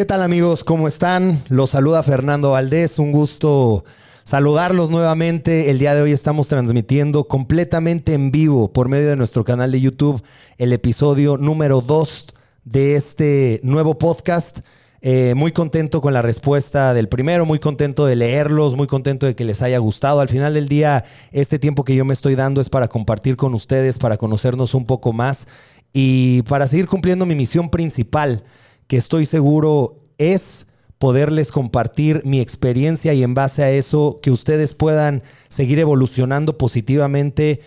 ¿Qué tal amigos? ¿Cómo están? Los saluda Fernando Valdés. Un gusto saludarlos nuevamente. El día de hoy estamos transmitiendo completamente en vivo por medio de nuestro canal de YouTube el episodio número 2 de este nuevo podcast. Eh, muy contento con la respuesta del primero, muy contento de leerlos, muy contento de que les haya gustado. Al final del día, este tiempo que yo me estoy dando es para compartir con ustedes, para conocernos un poco más y para seguir cumpliendo mi misión principal, que estoy seguro es poderles compartir mi experiencia y en base a eso que ustedes puedan seguir evolucionando positivamente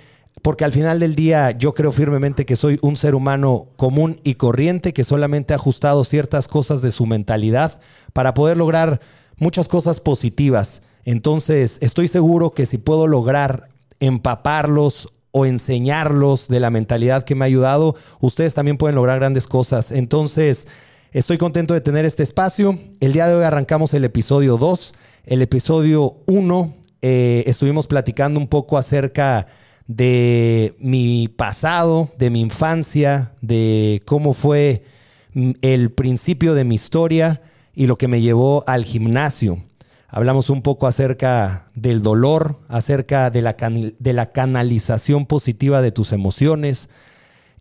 porque al final del día yo creo firmemente que soy un ser humano común y corriente que solamente ha ajustado ciertas cosas de su mentalidad para poder lograr muchas cosas positivas. Entonces estoy seguro que si puedo lograr empaparlos o enseñarlos de la mentalidad que me ha ayudado, ustedes también pueden lograr grandes cosas. Entonces, estoy contento de tener este espacio. El día de hoy arrancamos el episodio 2. El episodio 1 eh, estuvimos platicando un poco acerca de mi pasado, de mi infancia, de cómo fue mm, el principio de mi historia y lo que me llevó al gimnasio. Hablamos un poco acerca del dolor, acerca de la, de la canalización positiva de tus emociones.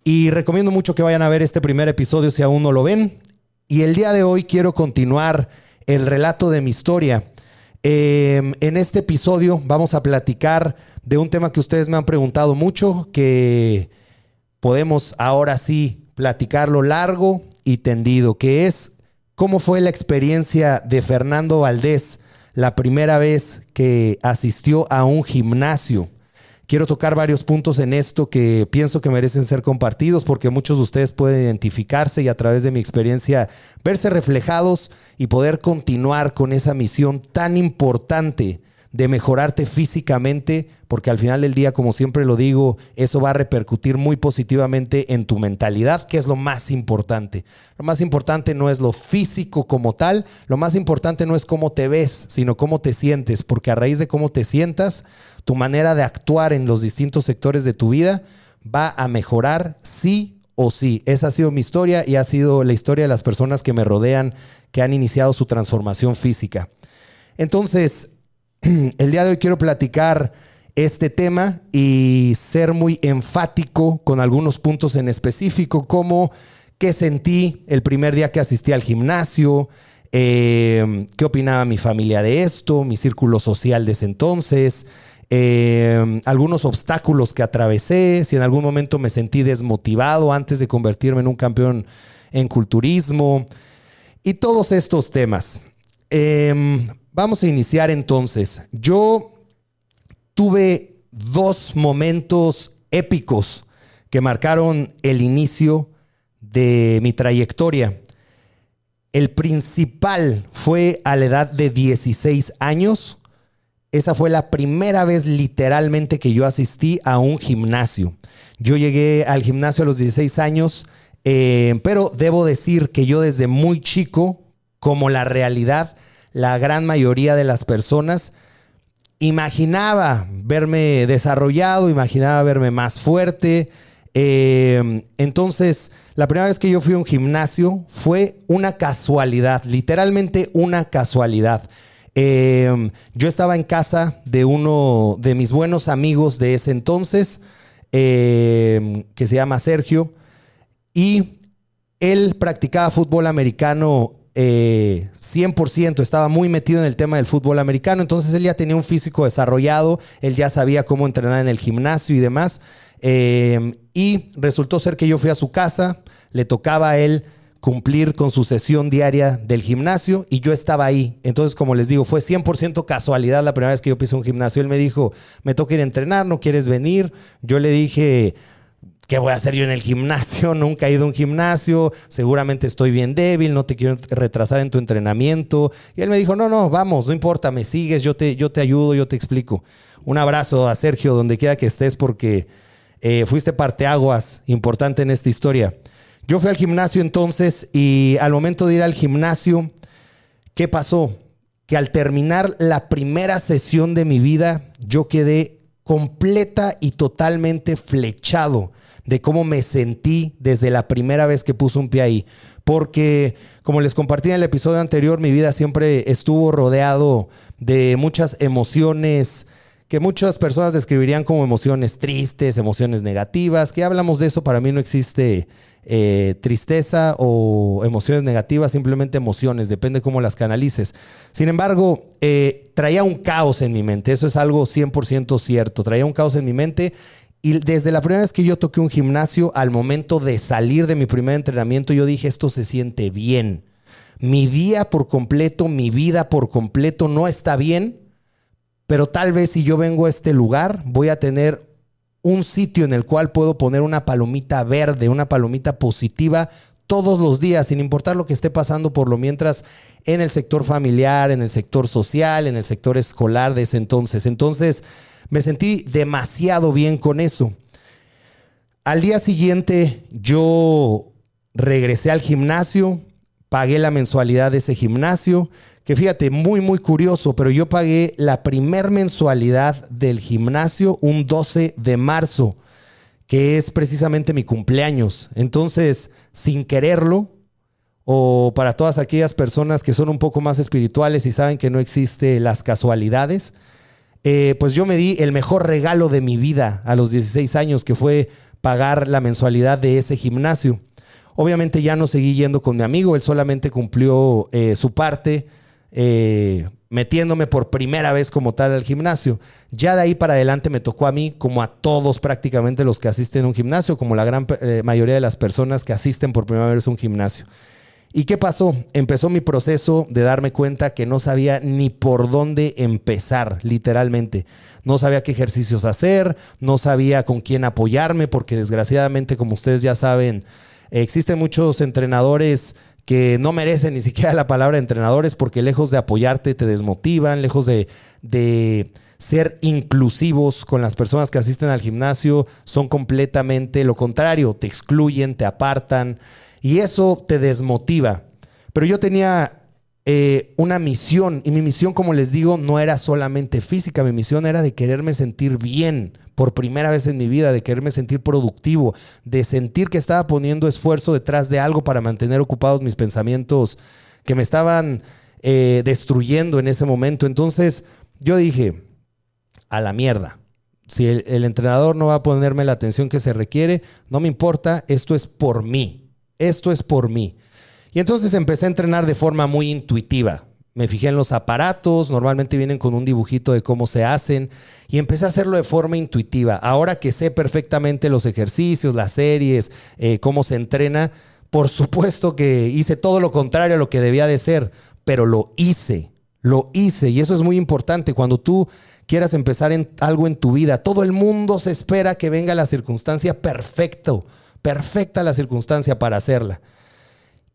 Y recomiendo mucho que vayan a ver este primer episodio si aún no lo ven. Y el día de hoy quiero continuar el relato de mi historia. Em, en este episodio vamos a platicar de un tema que ustedes me han preguntado mucho, que podemos ahora sí platicarlo largo y tendido, que es cómo fue la experiencia de Fernando Valdés la primera vez que asistió a un gimnasio. Quiero tocar varios puntos en esto que pienso que merecen ser compartidos porque muchos de ustedes pueden identificarse y a través de mi experiencia verse reflejados y poder continuar con esa misión tan importante de mejorarte físicamente, porque al final del día, como siempre lo digo, eso va a repercutir muy positivamente en tu mentalidad, que es lo más importante. Lo más importante no es lo físico como tal, lo más importante no es cómo te ves, sino cómo te sientes, porque a raíz de cómo te sientas, tu manera de actuar en los distintos sectores de tu vida va a mejorar sí o sí. Esa ha sido mi historia y ha sido la historia de las personas que me rodean, que han iniciado su transformación física. Entonces, el día de hoy quiero platicar este tema y ser muy enfático con algunos puntos en específico, como qué sentí el primer día que asistí al gimnasio, eh, qué opinaba mi familia de esto, mi círculo social de ese entonces, eh, algunos obstáculos que atravesé, si en algún momento me sentí desmotivado antes de convertirme en un campeón en culturismo y todos estos temas. Em, Vamos a iniciar entonces. Yo tuve dos momentos épicos que marcaron el inicio de mi trayectoria. El principal fue a la edad de 16 años. Esa fue la primera vez literalmente que yo asistí a un gimnasio. Yo llegué al gimnasio a los 16 años, eh, pero debo decir que yo desde muy chico, como la realidad, la gran mayoría de las personas imaginaba verme desarrollado, imaginaba verme más fuerte. Eh, entonces, la primera vez que yo fui a un gimnasio fue una casualidad, literalmente una casualidad. Eh, yo estaba en casa de uno de mis buenos amigos de ese entonces, eh, que se llama Sergio, y él practicaba fútbol americano 100%, eh, estaba muy metido en el tema del fútbol americano, entonces él ya tenía un físico desarrollado, él ya sabía cómo entrenar en el gimnasio y demás. Eh, y resultó ser que yo fui a su casa, le tocaba a él cumplir con su sesión diaria del gimnasio y yo estaba ahí. Entonces, como les digo, fue 100% casualidad la primera vez que yo pisé un gimnasio. Él me dijo, me toca ir a entrenar, ¿no quieres venir? Yo le dije, ¿Qué voy a hacer yo en el gimnasio? Nunca he ido a un gimnasio, seguramente estoy bien débil, no te quiero retrasar en tu entrenamiento. Y él me dijo, no, no, vamos, no importa, me sigues, yo te, yo te ayudo, yo te explico. Un abrazo a Sergio, donde quiera que estés, porque eh, fuiste parteaguas importante en esta historia. Yo fui al gimnasio entonces y al momento de ir al gimnasio, ¿qué pasó? Que al terminar la primera sesión de mi vida, yo quedé completa y totalmente flechado de cómo me sentí desde la primera vez que puse un pie ahí. Porque, como les compartí en el episodio anterior, mi vida siempre estuvo rodeado de muchas emociones que muchas personas describirían como emociones tristes, emociones negativas, que hablamos de eso, para mí no existe eh, tristeza o emociones negativas, simplemente emociones, depende cómo las canalices. Sin embargo, eh, traía un caos en mi mente, eso es algo 100% cierto, traía un caos en mi mente y desde la primera vez que yo toqué un gimnasio, al momento de salir de mi primer entrenamiento, yo dije, esto se siente bien. Mi día por completo, mi vida por completo no está bien, pero tal vez si yo vengo a este lugar, voy a tener un sitio en el cual puedo poner una palomita verde, una palomita positiva todos los días, sin importar lo que esté pasando por lo mientras en el sector familiar, en el sector social, en el sector escolar de ese entonces. Entonces me sentí demasiado bien con eso. Al día siguiente yo regresé al gimnasio, pagué la mensualidad de ese gimnasio que fíjate, muy, muy curioso, pero yo pagué la primer mensualidad del gimnasio un 12 de marzo, que es precisamente mi cumpleaños. Entonces, sin quererlo, o para todas aquellas personas que son un poco más espirituales y saben que no existe las casualidades, eh, pues yo me di el mejor regalo de mi vida a los 16 años, que fue pagar la mensualidad de ese gimnasio. Obviamente ya no seguí yendo con mi amigo, él solamente cumplió eh, su parte eh, metiéndome por primera vez como tal al gimnasio. Ya de ahí para adelante me tocó a mí, como a todos prácticamente los que asisten a un gimnasio, como la gran eh, mayoría de las personas que asisten por primera vez a un gimnasio. ¿Y qué pasó? Empezó mi proceso de darme cuenta que no sabía ni por dónde empezar, literalmente. No sabía qué ejercicios hacer, no sabía con quién apoyarme, porque desgraciadamente, como ustedes ya saben, existen muchos entrenadores que no merecen ni siquiera la palabra entrenadores porque lejos de apoyarte te desmotivan, lejos de, de ser inclusivos con las personas que asisten al gimnasio, son completamente lo contrario, te excluyen, te apartan y eso te desmotiva. Pero yo tenía eh, una misión y mi misión, como les digo, no era solamente física, mi misión era de quererme sentir bien por primera vez en mi vida, de quererme sentir productivo, de sentir que estaba poniendo esfuerzo detrás de algo para mantener ocupados mis pensamientos que me estaban eh, destruyendo en ese momento. Entonces yo dije, a la mierda. Si el entrenador no va a ponerme la atención que se requiere, no me importa, esto es por mí. Esto es por mí. Y entonces empecé a entrenar de forma muy intuitiva. Me fijé en los aparatos, normalmente vienen con un dibujito de cómo se hacen y empecé a hacerlo de forma intuitiva. Ahora que sé perfectamente los ejercicios, las series, eh, cómo se entrena, por supuesto que hice todo lo contrario a lo que debía de ser, pero lo hice, lo hice y eso es muy importante. Cuando tú quieras empezar algo en tu vida, todo el mundo se espera que venga la circunstancia perfecto, perfecta la circunstancia para hacerla.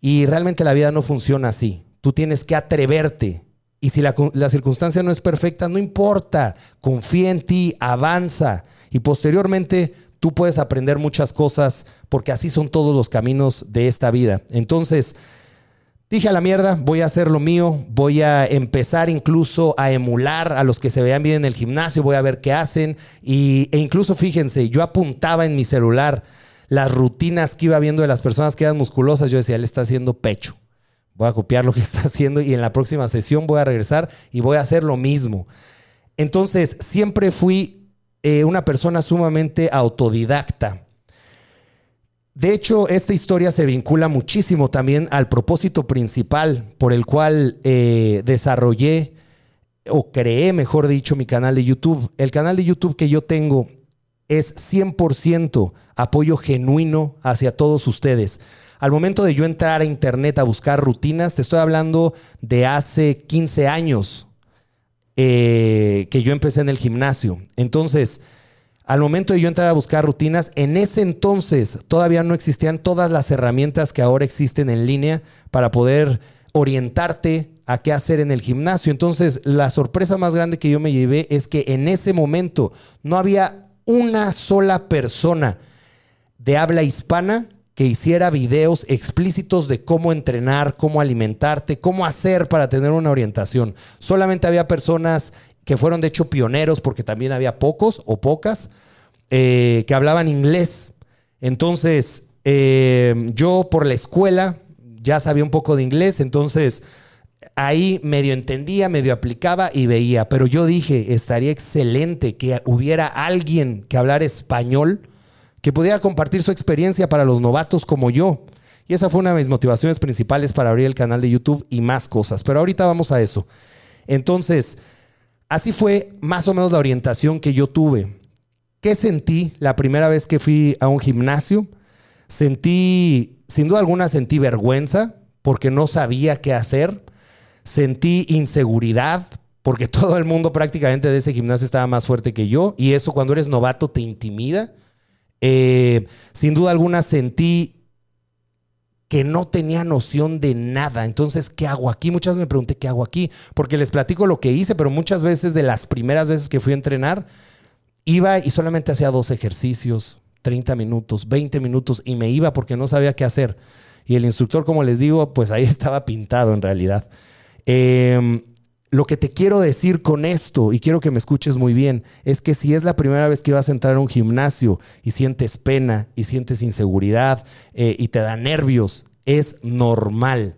Y realmente la vida no funciona así. Tú tienes que atreverte. Y si la, circunstancia no es perfecta, no importa. Confía en ti, avanza. Y posteriormente tú puedes aprender muchas cosas porque así son todos los caminos de esta vida. Entonces, dije a la mierda, voy a hacer lo mío, voy a empezar incluso a emular a los que se vean bien en el gimnasio, voy a ver qué hacen. Y, e incluso fíjense, yo apuntaba en mi celular las rutinas que iba viendo de las personas que eran musculosas. Yo decía, él está haciendo pecho voy a copiar lo que está haciendo y en la próxima sesión voy a regresar y voy a hacer lo mismo. Entonces, siempre fui eh, una persona sumamente autodidacta. De hecho, esta historia se vincula muchísimo también al propósito principal por el cual eh, desarrollé o creé, mejor dicho, mi canal de YouTube. El canal de YouTube que yo tengo es 100% apoyo genuino hacia todos ustedes. Al momento de yo entrar a internet a buscar rutinas, te estoy hablando de hace 15 años eh, que yo empecé en el gimnasio. Entonces, al momento de yo entrar a buscar rutinas, en ese entonces todavía no existían todas las herramientas que ahora existen en línea para poder orientarte a qué hacer en el gimnasio. Entonces, la sorpresa más grande que yo me llevé es que en ese momento no había una sola persona de habla hispana que hiciera videos explícitos de cómo entrenar, cómo alimentarte, cómo hacer para tener una orientación. Solamente había personas que fueron de hecho pioneros, porque también había pocos o pocas, eh, que hablaban inglés. Entonces, eh, yo por la escuela ya sabía un poco de inglés, entonces ahí medio entendía, medio aplicaba y veía, pero yo dije, estaría excelente que hubiera alguien que hablara español, que pudiera compartir su experiencia para los novatos como yo. Y esa fue una de mis motivaciones principales para abrir el canal de YouTube y más cosas. Pero ahorita vamos a eso. Entonces, así fue más o menos la orientación que yo tuve. ¿Qué sentí la primera vez que fui a un gimnasio? Sentí, sin duda alguna, sentí vergüenza porque no sabía qué hacer. Sentí inseguridad porque todo el mundo prácticamente de ese gimnasio estaba más fuerte que yo y eso cuando eres novato te intimida. Eh, sin duda alguna sentí que no tenía noción de nada. Entonces, ¿qué hago aquí? Muchas veces me pregunté, ¿qué hago aquí? Porque les platico lo que hice, pero muchas veces de las primeras veces que fui a entrenar, iba y solamente hacía dos ejercicios, 30 minutos, 20 minutos, y me iba porque no sabía qué hacer. Y el instructor, como les digo, pues ahí estaba pintado en realidad. Em, lo que te quiero decir con esto, y quiero que me escuches muy bien, es que si es la primera vez que vas a entrar a un gimnasio y sientes pena y sientes inseguridad eh, y te da nervios, es normal.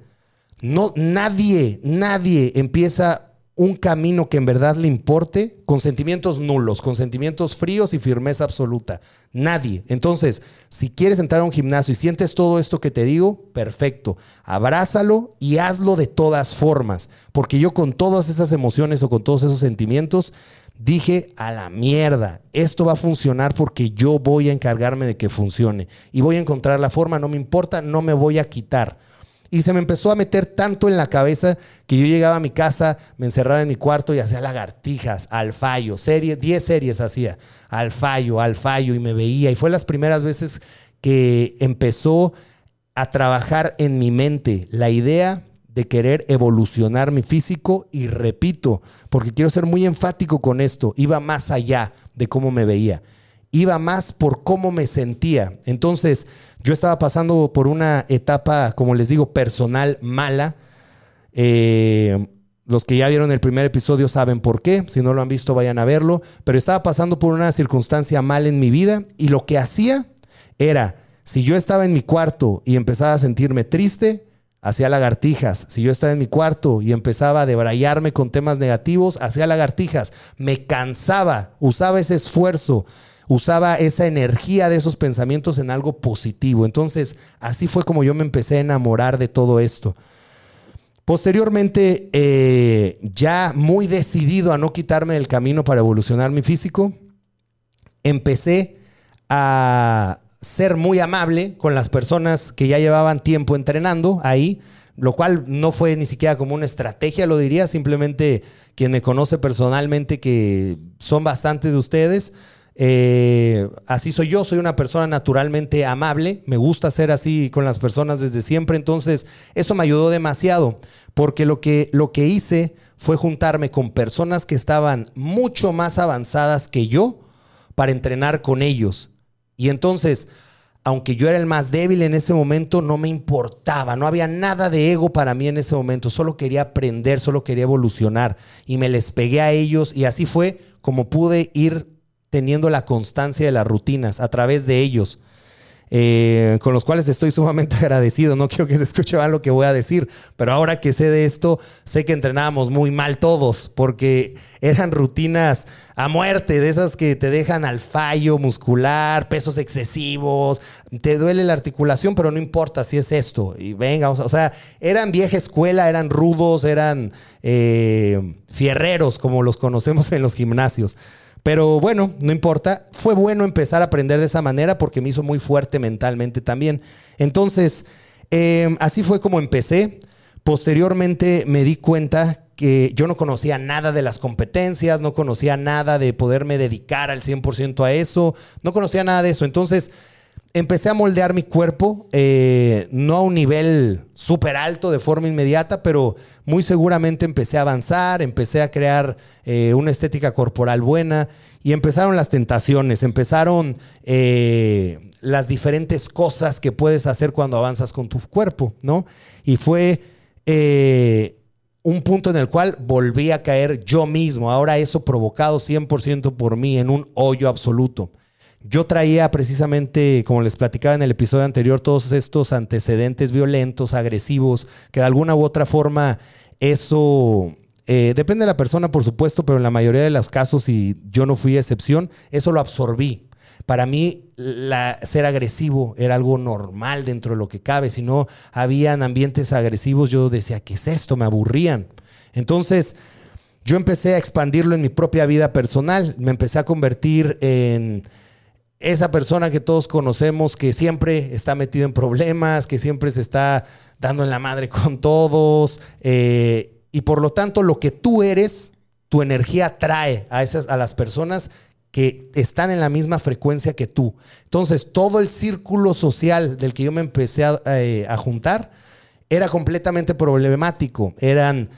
No, nadie, nadie empieza un camino que en verdad le importe con sentimientos nulos, con sentimientos fríos y firmeza absoluta. Nadie. Entonces, si quieres entrar a un gimnasio y sientes todo esto que te digo, perfecto. Abrázalo y hazlo de todas formas. Porque yo con todas esas emociones o con todos esos sentimientos dije a la mierda, esto va a funcionar porque yo voy a encargarme de que funcione. Y voy a encontrar la forma, no me importa, no me voy a quitar. Y se me empezó a meter tanto en la cabeza que yo llegaba a mi casa, me encerraba en mi cuarto y hacía lagartijas, al fallo, series, 10 series hacía, al fallo, al fallo, y me veía. Y fue las primeras veces que empezó a trabajar en mi mente la idea de querer evolucionar mi físico y repito, porque quiero ser muy enfático con esto, iba más allá de cómo me veía, iba más por cómo me sentía. Entonces, yo estaba pasando por una etapa, como les digo, personal mala. Eh, los que ya vieron el primer episodio saben por qué. Si no lo han visto, vayan a verlo. Pero estaba pasando por una circunstancia mal en mi vida y lo que hacía era, si yo estaba en mi cuarto y empezaba a sentirme triste, hacía lagartijas. Si yo estaba en mi cuarto y empezaba a debrayarme con temas negativos, hacía lagartijas. Me cansaba, usaba ese esfuerzo usaba esa energía de esos pensamientos en algo positivo. Entonces, así fue como yo me empecé a enamorar de todo esto. Posteriormente, eh, ya muy decidido a no quitarme del camino para evolucionar mi físico, empecé a ser muy amable con las personas que ya llevaban tiempo entrenando ahí, lo cual no fue ni siquiera como una estrategia, lo diría, simplemente quien me conoce personalmente, que son bastantes de ustedes, eh, así soy yo, soy una persona naturalmente amable, me gusta ser así con las personas desde siempre, entonces eso me ayudó demasiado, porque lo que, lo que hice fue juntarme con personas que estaban mucho más avanzadas que yo para entrenar con ellos. Y entonces, aunque yo era el más débil en ese momento, no me importaba, no había nada de ego para mí en ese momento, solo quería aprender, solo quería evolucionar y me les pegué a ellos y así fue como pude ir teniendo la constancia de las rutinas a través de ellos, eh, con los cuales estoy sumamente agradecido. No quiero que se escuche mal lo que voy a decir, pero ahora que sé de esto, sé que entrenábamos muy mal todos, porque eran rutinas a muerte, de esas que te dejan al fallo muscular, pesos excesivos, te duele la articulación, pero no importa si es esto. Y venga, o sea, eran vieja escuela, eran rudos, eran eh, fierreros, como los conocemos en los gimnasios. Pero bueno, no importa. Fue bueno empezar a aprender de esa manera porque me hizo muy fuerte mentalmente también. Entonces, em, así fue como empecé. Posteriormente me di cuenta que yo no conocía nada de las competencias, no conocía nada de poderme dedicar al 100% a eso, no conocía nada de eso. Entonces, empecé a moldear mi cuerpo, eh, no a un nivel súper alto de forma inmediata, pero muy seguramente empecé a avanzar, empecé a crear eh, una estética corporal buena y empezaron las tentaciones, empezaron eh, las diferentes cosas que puedes hacer cuando avanzas con tu cuerpo, ¿no? Y fue un punto en el cual volví a caer yo mismo, ahora eso provocado 100% por mí en un hoyo absoluto. Yo traía precisamente, como les platicaba en el episodio anterior, todos estos antecedentes violentos, agresivos, que de alguna u otra forma eso eh, depende de la persona, por supuesto, pero en la mayoría de los casos, y yo no fui excepción, eso lo absorbí. Para mí, ser agresivo era algo normal dentro de lo que cabe. Si no habían ambientes agresivos, yo decía, ¿qué es esto? Me aburrían. Entonces, yo empecé a expandirlo en mi propia vida personal. Me empecé a convertir en esa persona que todos conocemos que siempre está metido en problemas, que siempre se está dando en la madre con todos. Eh, y por lo tanto, lo que tú eres, tu energía atrae a, esas, a las personas que están en la misma frecuencia que tú. Entonces, todo el círculo social del que yo me empecé a, eh, juntar era completamente problemático. Eran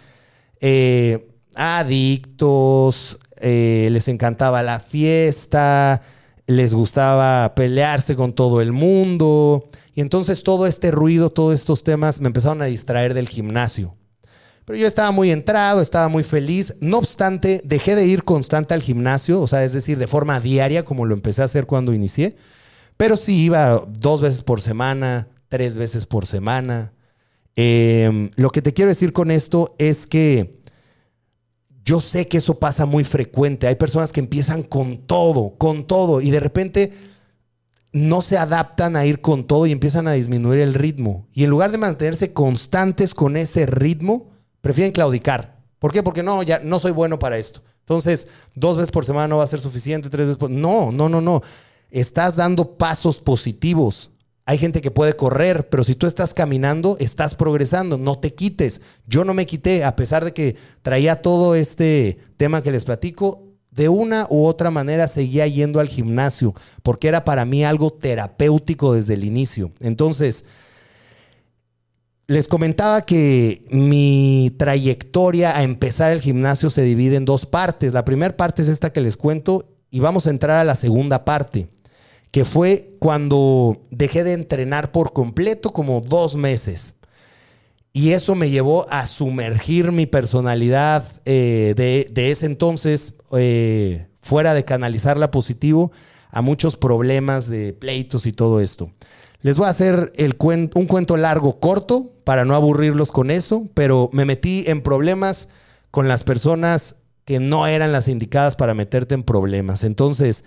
eh, adictos, les encantaba la fiesta, les gustaba pelearse con todo el mundo. Y entonces todo este ruido, todos estos temas me empezaron a distraer del gimnasio. Pero yo estaba muy entrado, estaba muy feliz. No obstante, dejé de ir constante al gimnasio, o sea, es decir, de forma diaria, como lo empecé a hacer cuando inicié. Pero sí iba dos veces por semana, tres veces por semana. Em, lo que te quiero decir con esto es que yo sé que eso pasa muy frecuente. Hay personas que empiezan con todo, con todo, y de repente no se adaptan a ir con todo y empiezan a disminuir el ritmo. Y en lugar de mantenerse constantes con ese ritmo, prefieren claudicar. ¿Por qué? Porque no, ya no soy bueno para esto. Entonces, dos veces por semana no va a ser suficiente, tres veces por... No, no, no, no. Estás dando pasos positivos. Hay gente que puede correr, pero si tú estás caminando, estás progresando, no te quites. Yo no me quité, a pesar de que traía todo este tema que les platico, de una u otra manera seguía yendo al gimnasio, porque era para mí algo terapéutico desde el inicio. Entonces, les comentaba que mi trayectoria a empezar el gimnasio se divide en dos partes. La primera parte es esta que les cuento y vamos a entrar a la segunda parte, que fue cuando dejé de entrenar por completo como dos meses. Y eso me llevó a sumergir mi personalidad eh, de, ese entonces, eh, fuera de canalizarla positivo, a muchos problemas de pleitos y todo esto. Les voy a hacer el un cuento largo, corto, para no aburrirlos con eso, pero me metí en problemas con las personas que no eran las indicadas para meterte en problemas. Entonces,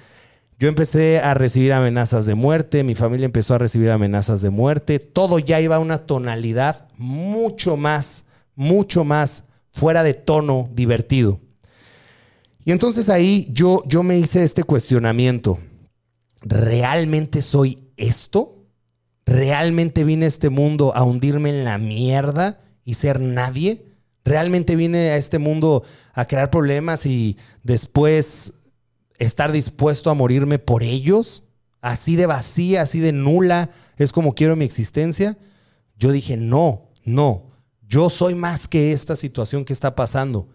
yo empecé a recibir amenazas de muerte, mi familia empezó a recibir amenazas de muerte, todo ya iba a una tonalidad mucho más, mucho más fuera de tono divertido. Y entonces ahí yo, yo me hice este cuestionamiento. ¿Realmente soy esto? ¿Realmente vine a este mundo a hundirme en la mierda y ser nadie? ¿Realmente vine a este mundo a crear problemas y después estar dispuesto a morirme por ellos? Así de vacía, así de nula es como quiero mi existencia. Yo dije, no, no, yo soy más que esta situación que está pasando.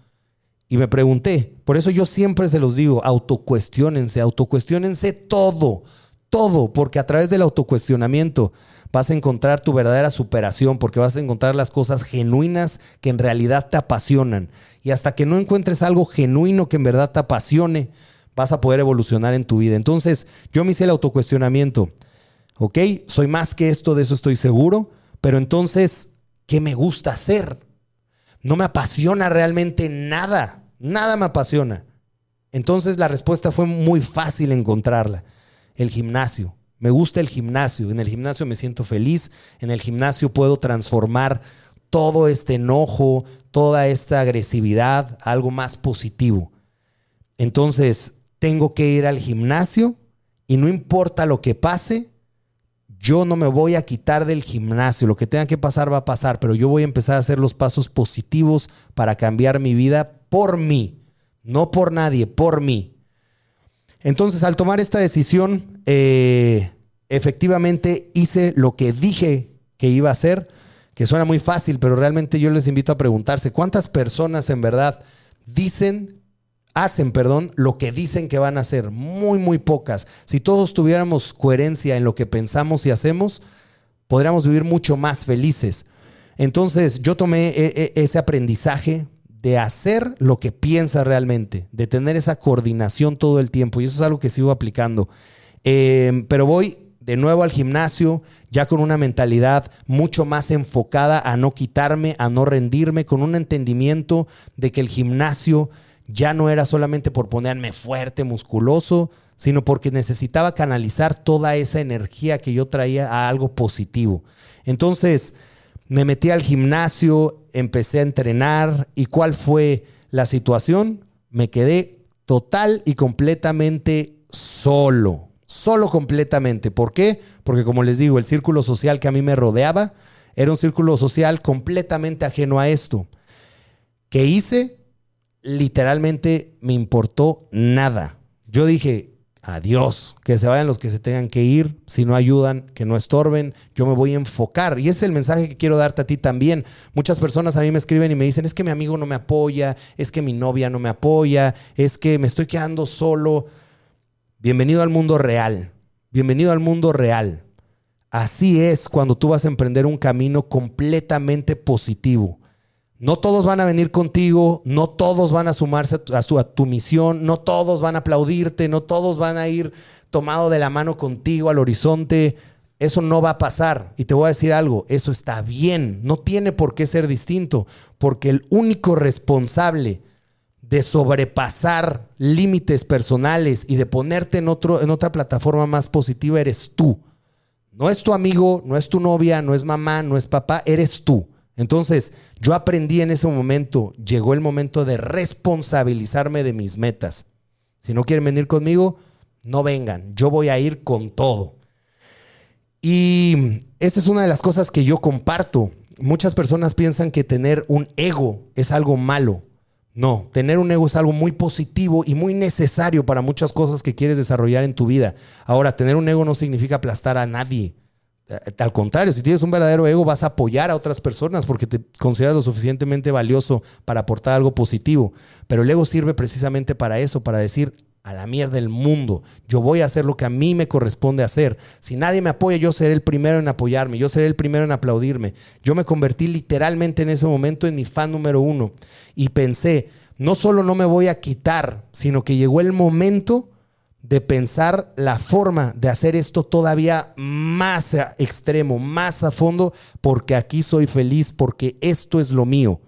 Y me pregunté, por eso yo siempre se los digo, autocuestionense, autocuestionense todo, todo, porque a través del autocuestionamiento vas a encontrar tu verdadera superación, porque vas a encontrar las cosas genuinas que en realidad te apasionan. Y hasta que no encuentres algo genuino que en verdad te apasione, vas a poder evolucionar en tu vida. Entonces, yo me hice el autocuestionamiento. Ok, soy más que esto, de eso estoy seguro, pero entonces, ¿qué me gusta hacer? No me apasiona realmente nada, nada me apasiona. Entonces la respuesta fue muy fácil encontrarla el gimnasio. Me gusta el gimnasio. En el gimnasio me siento feliz. En el gimnasio puedo transformar todo este enojo, toda esta agresividad a algo más positivo. Entonces, tengo que ir al gimnasio y no importa lo que pase, yo no me voy a quitar del gimnasio. Lo que tenga que pasar va a pasar, pero yo voy a empezar a hacer los pasos positivos para cambiar mi vida por mí, no por nadie, por mí. Entonces, al tomar esta decisión, eh, efectivamente hice lo que dije que iba a hacer, que suena muy fácil, pero realmente yo les invito a preguntarse, ¿cuántas personas en verdad dicen, hacen, perdón, lo que dicen que van a hacer? Muy, muy pocas. Si todos tuviéramos coherencia en lo que pensamos y hacemos, podríamos vivir mucho más felices. Entonces, yo tomé e, e, ese aprendizaje, de hacer lo que piensa realmente, de tener esa coordinación todo el tiempo. Y eso es algo que sigo aplicando. Eh, pero voy de nuevo al gimnasio, ya con una mentalidad mucho más enfocada a no quitarme, a no rendirme, con un entendimiento de que el gimnasio ya no era solamente por ponerme fuerte, musculoso, sino porque necesitaba canalizar toda esa energía que yo traía a algo positivo. Entonces, me metí al gimnasio, empecé a entrenar y ¿cuál fue la situación? Me quedé total y completamente solo, solo completamente. ¿Por qué? Porque como les digo, el círculo social que a mí me rodeaba era un círculo social completamente ajeno a esto. ¿Qué hice? Literalmente me importó nada. Yo dije, adiós, que se vayan los que se tengan que ir, si no ayudan, que no estorben, yo me voy a enfocar. Y ese es el mensaje que quiero darte a ti también. Muchas personas a mí me escriben y me dicen, es que mi amigo no me apoya, es que mi novia no me apoya, es que me estoy quedando solo. Bienvenido al mundo real. Bienvenido al mundo real. Así es cuando tú vas a emprender un camino completamente positivo. No todos van a venir contigo, no todos van a sumarse a tu, a tu, misión, no todos van a aplaudirte, no todos van a ir tomado de la mano contigo al horizonte. Eso no va a pasar. Y te voy a decir algo, eso está bien, no tiene por qué ser distinto, porque el único responsable de sobrepasar límites personales y de ponerte en, otro, en otra plataforma más positiva eres tú. No es tu amigo, no es tu novia, no es mamá, no es papá, eres tú. Entonces, yo aprendí en ese momento, llegó el momento de responsabilizarme de mis metas. Si no quieren venir conmigo, no vengan, yo voy a ir con todo. Y esa es una de las cosas que yo comparto. Muchas personas piensan que tener un ego es algo malo. No, tener un ego es algo muy positivo y muy necesario para muchas cosas que quieres desarrollar en tu vida. Ahora, tener un ego no significa aplastar a nadie. Eh, al contrario, si tienes un verdadero ego, vas a apoyar a otras personas porque te consideras lo suficientemente valioso para aportar algo positivo. Pero el ego sirve precisamente para eso, para decir, a la mierda del mundo. Yo voy a hacer lo que a mí me corresponde hacer. Si nadie me apoya, yo seré el primero en apoyarme, yo seré el primero en aplaudirme. Yo me convertí literalmente en ese momento en mi fan número uno y pensé, no solo no me voy a quitar, sino que llegó el momento de pensar la forma de hacer esto todavía más extremo, más a fondo, porque aquí soy feliz, porque esto es lo mío.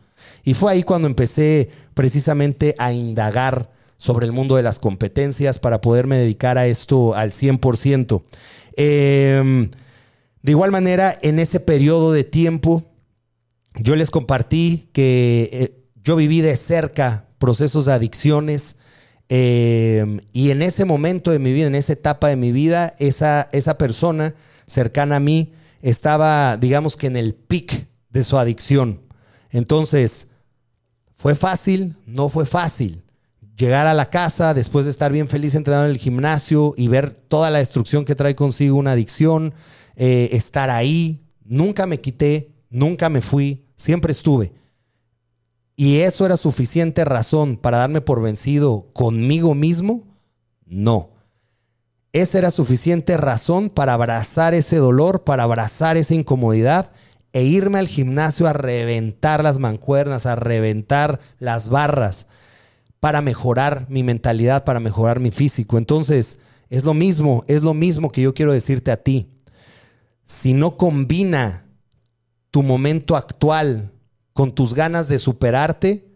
Y fue ahí cuando empecé precisamente a indagar sobre el mundo de las competencias para poderme dedicar a esto al 100%. Em, de igual manera, en ese periodo de tiempo, yo les compartí que eh, yo viví de cerca procesos de adicciones em, y en ese momento de mi vida, en esa etapa de mi vida, esa, esa persona cercana a mí estaba, digamos que en el pic de su adicción. Entonces, ¿fue fácil? No fue fácil llegar a la casa después de estar bien feliz entrenando en el gimnasio y ver toda la destrucción que trae consigo una adicción, eh, estar ahí. Nunca me quité, nunca me fui, siempre estuve. ¿Y eso era suficiente razón para darme por vencido conmigo mismo? No. Esa era suficiente razón para abrazar ese dolor, para abrazar esa incomodidad e irme al gimnasio a reventar las mancuernas, a reventar las barras para mejorar mi mentalidad, para mejorar mi físico. Entonces, es lo mismo, es lo mismo que yo quiero decirte a ti. Si no combina tu momento actual con tus ganas de superarte,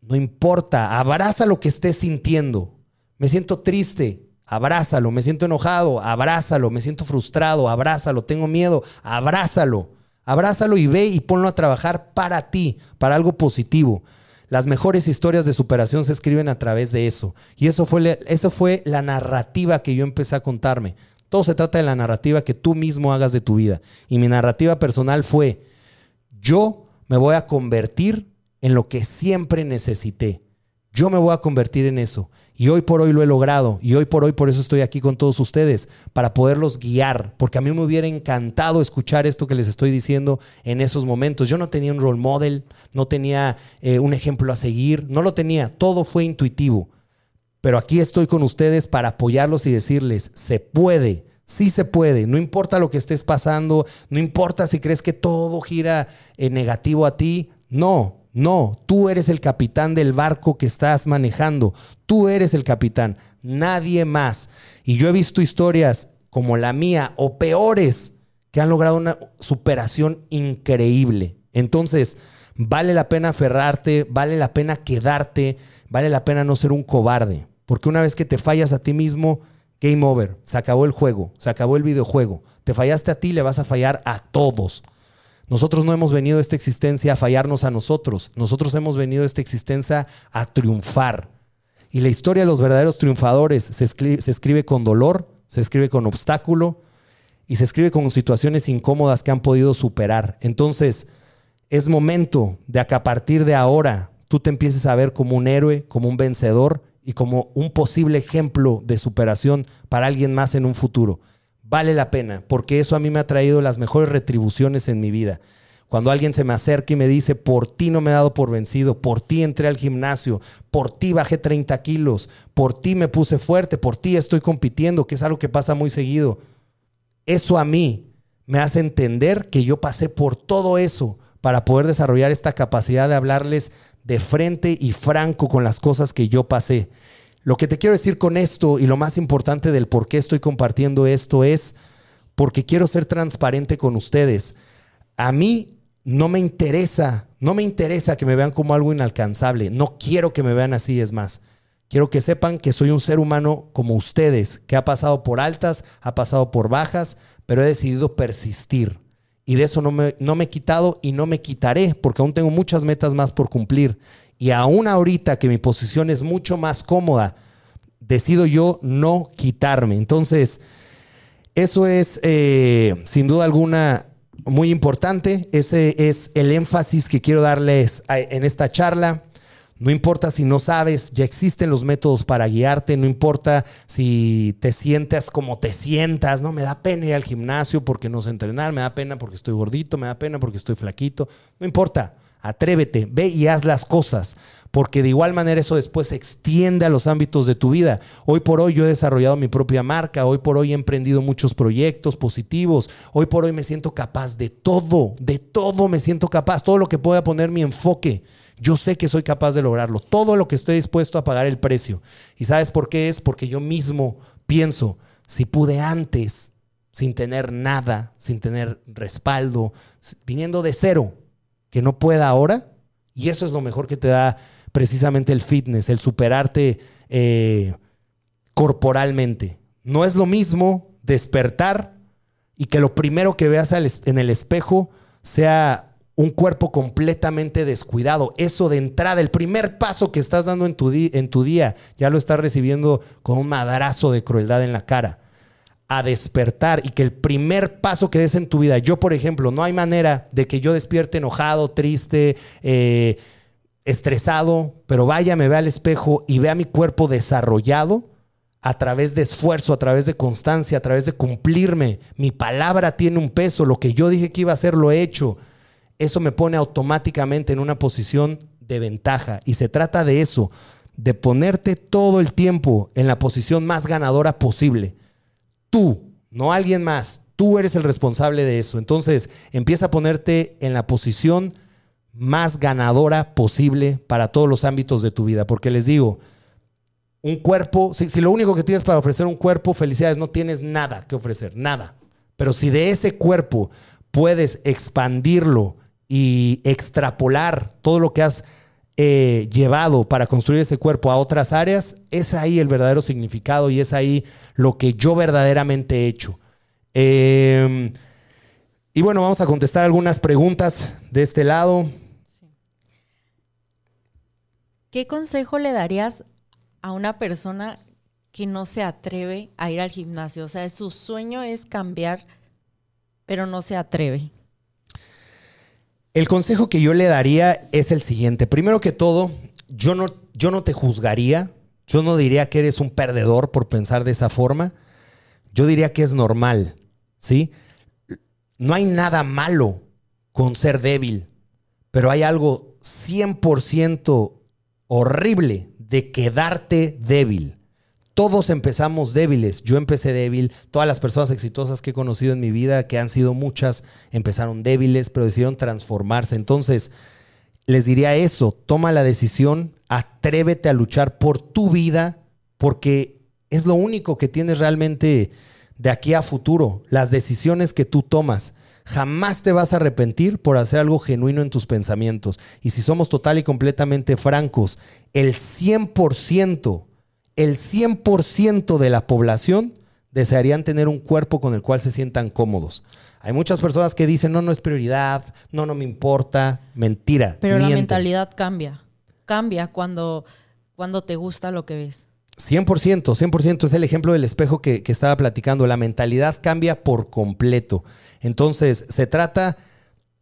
no importa, abraza lo que estés sintiendo. Me siento triste, abrázalo, me siento enojado, abrázalo, me siento frustrado, abrázalo, tengo miedo, abrázalo. Abrázalo y ve y ponlo a trabajar para ti, para algo positivo. Las mejores historias de superación se escriben a través de eso. Y eso fue, eso fue la narrativa que yo empecé a contarme. Todo se trata de la narrativa que tú mismo hagas de tu vida. Y mi narrativa personal fue, yo me voy a convertir en lo que siempre necesité. Yo me voy a convertir en eso. Y hoy por hoy lo he logrado. Y hoy por hoy por eso estoy aquí con todos ustedes, para poderlos guiar. Porque a mí me hubiera encantado escuchar esto que les estoy diciendo en esos momentos. Yo no tenía un role model, no tenía eh, un ejemplo a seguir, no lo tenía. Todo fue intuitivo. Pero aquí estoy con ustedes para apoyarlos y decirles, se puede. Sí se puede, no importa lo que estés pasando, no importa si crees que todo gira en negativo a ti, no, No, tú eres el capitán del barco que estás manejando. Tú eres el capitán, nadie más. Y yo he visto historias como la mía o peores que han logrado una superación increíble. Entonces, vale la pena aferrarte, vale la pena quedarte, vale la pena no ser un cobarde. Porque una vez que te fallas a ti mismo, game over, se acabó el juego, se acabó el videojuego. Te fallaste a ti, le vas a fallar a todos. Nosotros no hemos venido a esta existencia a fallarnos a nosotros. Nosotros hemos venido a esta existencia a triunfar. Y la historia de los verdaderos triunfadores se escribe, se escribe con dolor, se escribe con obstáculo y se escribe con situaciones incómodas que han podido superar. Entonces, es momento de que a partir de ahora tú te empieces a ver como un héroe, como un vencedor y como un posible ejemplo de superación para alguien más en un futuro vale la pena, porque eso a mí me ha traído las mejores retribuciones en mi vida. Cuando alguien se me acerca y me dice, por ti no me he dado por vencido, por ti entré al gimnasio, por ti bajé 30 kilos, por ti me puse fuerte, por ti estoy compitiendo, que es algo que pasa muy seguido. Eso a mí me hace entender que yo pasé por todo eso para poder desarrollar esta capacidad de hablarles de frente y franco con las cosas que yo pasé. Lo que te quiero decir con esto y lo más importante del por qué estoy compartiendo esto es porque quiero ser transparente con ustedes. A mí no me interesa, no me interesa que me vean como algo inalcanzable. No quiero que me vean así, es más. Quiero que sepan que soy un ser humano como ustedes, que ha pasado por altas, ha pasado por bajas, pero he decidido persistir. Y de eso no me, no me he quitado y no me quitaré, porque aún tengo muchas metas más por cumplir. Y aún ahorita que mi posición es mucho más cómoda, decido yo no quitarme. Entonces, eso es eh, sin duda alguna muy importante. Ese es el énfasis que quiero darles en esta charla. No importa si no sabes, ya existen los métodos para guiarte, no importa si te sientas como te sientas, no me da pena ir al gimnasio porque no sé entrenar, me da pena porque estoy gordito, me da pena porque estoy flaquito, no importa. Atrévete, ve y haz las cosas, porque de igual manera eso después se extiende a los ámbitos de tu vida. Hoy por hoy yo he desarrollado mi propia marca, hoy por hoy he emprendido muchos proyectos positivos, hoy por hoy me siento capaz de todo, de todo me siento capaz, todo lo que pueda poner mi enfoque. Yo sé que soy capaz de lograrlo, todo lo que estoy dispuesto a pagar el precio. ¿Y sabes por qué es? Porque yo mismo pienso, si pude antes, sin tener nada, sin tener respaldo, viniendo de cero, que no pueda ahora. Y eso es lo mejor que te da precisamente el fitness, el superarte eh, corporalmente. No es lo mismo despertar y que lo primero que veas en el espejo sea un cuerpo completamente descuidado. Eso de entrada, el primer paso que estás dando en tu, día, ya lo estás recibiendo con un madrazo de crueldad en la cara a despertar y que el primer paso que des en tu vida, yo por ejemplo, no hay manera de que yo despierte enojado, triste, eh, estresado, pero vaya, me vea al espejo y vea mi cuerpo desarrollado a través de esfuerzo, a través de constancia, a través de cumplirme. Mi palabra tiene un peso, lo que yo dije que iba a hacer lo he hecho. Eso me pone automáticamente en una posición de ventaja y se trata de eso, de ponerte todo el tiempo en la posición más ganadora posible tú, no alguien más. Tú eres el responsable de eso. Entonces, empieza a ponerte en la posición más ganadora posible para todos los ámbitos de tu vida. Porque les digo, un cuerpo, si, lo único que tienes para ofrecer un cuerpo, felicidades, no tienes nada que ofrecer, nada. Pero si de ese cuerpo puedes expandirlo y extrapolar todo lo que has eh, llevado para construir ese cuerpo a otras áreas, es ahí el verdadero significado y es ahí lo que yo verdaderamente he hecho. Em, y bueno, vamos a contestar algunas preguntas de este lado. ¿Qué consejo le darías a una persona que no se atreve a ir al gimnasio? O sea, su sueño es cambiar, pero no se atreve. El consejo que yo le daría es el siguiente. Primero que todo, yo no, yo no te juzgaría, yo no diría que eres un perdedor por pensar de esa forma. Yo diría que es normal, ¿sí? No hay nada malo con ser débil, pero hay algo 100% horrible de quedarte débil. Todos empezamos débiles. Yo empecé débil. Todas las personas exitosas que he conocido en mi vida, que han sido muchas, empezaron débiles, pero decidieron transformarse. Entonces, les diría eso, toma la decisión, atrévete a luchar por tu vida, porque es lo único que tienes realmente de aquí a futuro, las decisiones que tú tomas. Jamás te vas a arrepentir por hacer algo genuino en tus pensamientos. Y si somos total y completamente francos, el 100%, el 100% de la población desearían tener un cuerpo con el cual se sientan cómodos. Hay muchas personas que dicen, no, no es prioridad, no, no me importa, mentira. Pero la mentalidad cambia, cambia cuando, cuando te gusta lo que ves. 100%, 100% es el ejemplo del espejo que, que, estaba platicando. La mentalidad cambia por completo. Entonces, se trata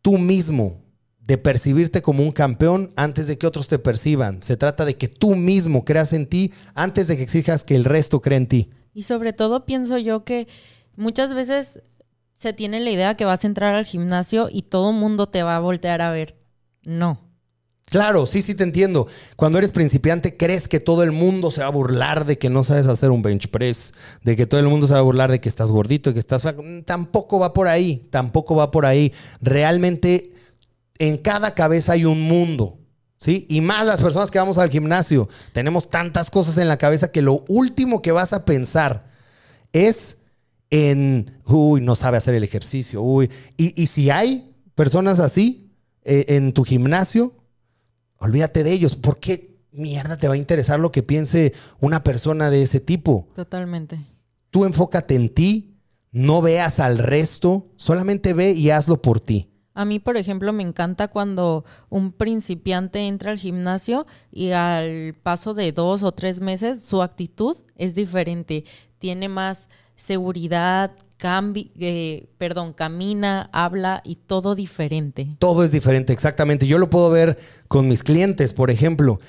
tú mismo de percibirte como un campeón antes de que otros te perciban. Se trata de que tú mismo creas en ti antes de que exijas que el resto crea en ti. Y sobre todo pienso yo que muchas veces se tiene la idea que vas a entrar al gimnasio y todo el mundo te va a voltear a ver. No. Claro, sí, sí te entiendo. Cuando eres principiante, crees que todo el mundo se va a burlar de que no sabes hacer un bench press, de que todo el mundo se va a burlar de que estás gordito, que estás flaco. Mm, tampoco va por ahí, tampoco va por ahí. Realmente en cada cabeza hay un mundo, ¿sí? Y más las personas que vamos al gimnasio, tenemos tantas cosas en la cabeza que lo último que vas a pensar es en, uy, no sabe hacer el ejercicio, uy. Y, si hay personas así eh, en tu gimnasio, olvídate de ellos. ¿Por qué mierda te va a interesar lo que piense una persona de ese tipo? Totalmente. Tú enfócate en ti, no veas al resto, solamente ve y hazlo por ti. A mí, por ejemplo, me encanta cuando un principiante entra al gimnasio y al paso de dos o tres meses su actitud es diferente. Tiene más seguridad, cambi eh, perdón, camina, habla y todo diferente. Todo es diferente, exactamente. Yo lo puedo ver con mis clientes, por ejemplo.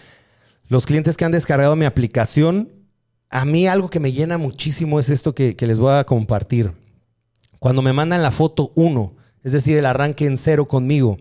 Los clientes que han descargado mi aplicación, a mí algo que me llena muchísimo es esto que, que les voy a compartir. Cuando me mandan la foto uno, es decir, el arranque en cero conmigo,